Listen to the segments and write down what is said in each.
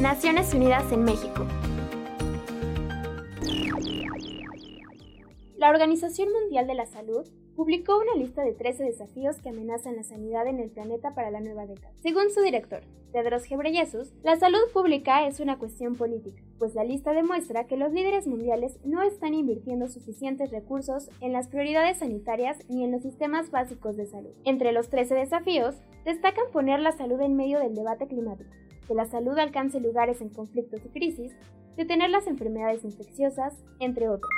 Naciones Unidas en México. La Organización Mundial de la Salud publicó una lista de 13 desafíos que amenazan la sanidad en el planeta para la nueva década. Según su director, Tedros Ghebreyesus, la salud pública es una cuestión política, pues la lista demuestra que los líderes mundiales no están invirtiendo suficientes recursos en las prioridades sanitarias ni en los sistemas básicos de salud. Entre los 13 desafíos, destacan poner la salud en medio del debate climático, que la salud alcance lugares en conflictos y crisis, detener las enfermedades infecciosas, entre otros.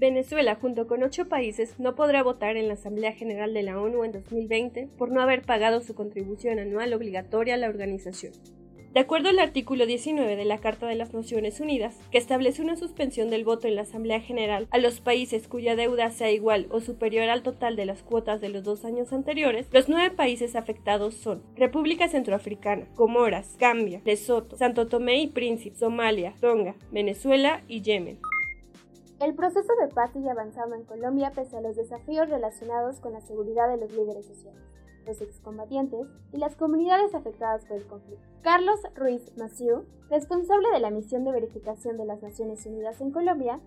Venezuela, junto con ocho países, no podrá votar en la Asamblea General de la ONU en 2020 por no haber pagado su contribución anual obligatoria a la organización. De acuerdo al artículo 19 de la Carta de las Naciones Unidas, que establece una suspensión del voto en la Asamblea General a los países cuya deuda sea igual o superior al total de las cuotas de los dos años anteriores, los nueve países afectados son República Centroafricana, Comoras, Gambia, Lesoto, Santo Tomé y Príncipe, Somalia, Tonga, Venezuela y Yemen. El proceso de paz sigue avanzando en Colombia pese a los desafíos relacionados con la seguridad de los líderes sociales, los excombatientes y las comunidades afectadas por el conflicto. Carlos Ruiz Maciú, responsable de la misión de verificación de las Naciones Unidas en Colombia,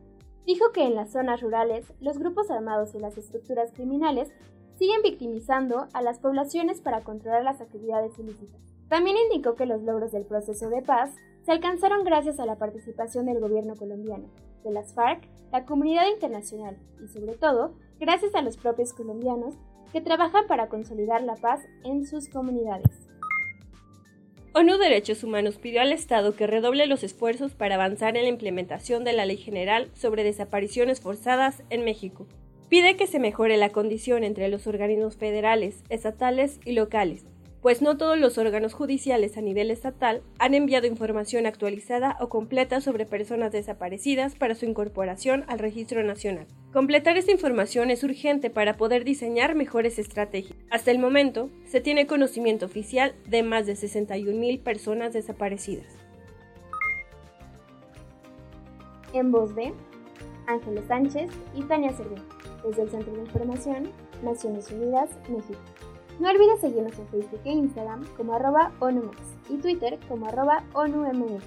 dijo que en las zonas rurales los grupos armados y las estructuras criminales siguen victimizando a las poblaciones para controlar las actividades ilícitas. También indicó que los logros del proceso de paz se alcanzaron gracias a la participación del gobierno colombiano, de las FARC, la comunidad internacional y sobre todo gracias a los propios colombianos que trabajan para consolidar la paz en sus comunidades. ONU Derechos Humanos pidió al Estado que redoble los esfuerzos para avanzar en la implementación de la Ley General sobre Desapariciones Forzadas en México. Pide que se mejore la condición entre los organismos federales, estatales y locales, pues no todos los órganos judiciales a nivel estatal han enviado información actualizada o completa sobre personas desaparecidas para su incorporación al registro nacional. Completar esta información es urgente para poder diseñar mejores estrategias. Hasta el momento, se tiene conocimiento oficial de más de 61.000 personas desaparecidas. En voz de Ángeles Sánchez y Tania Cervera, desde el Centro de Información, Naciones Unidas, México. No olvides seguirnos en Facebook e Instagram como arroba ONUMEX y Twitter como arroba ONUMX.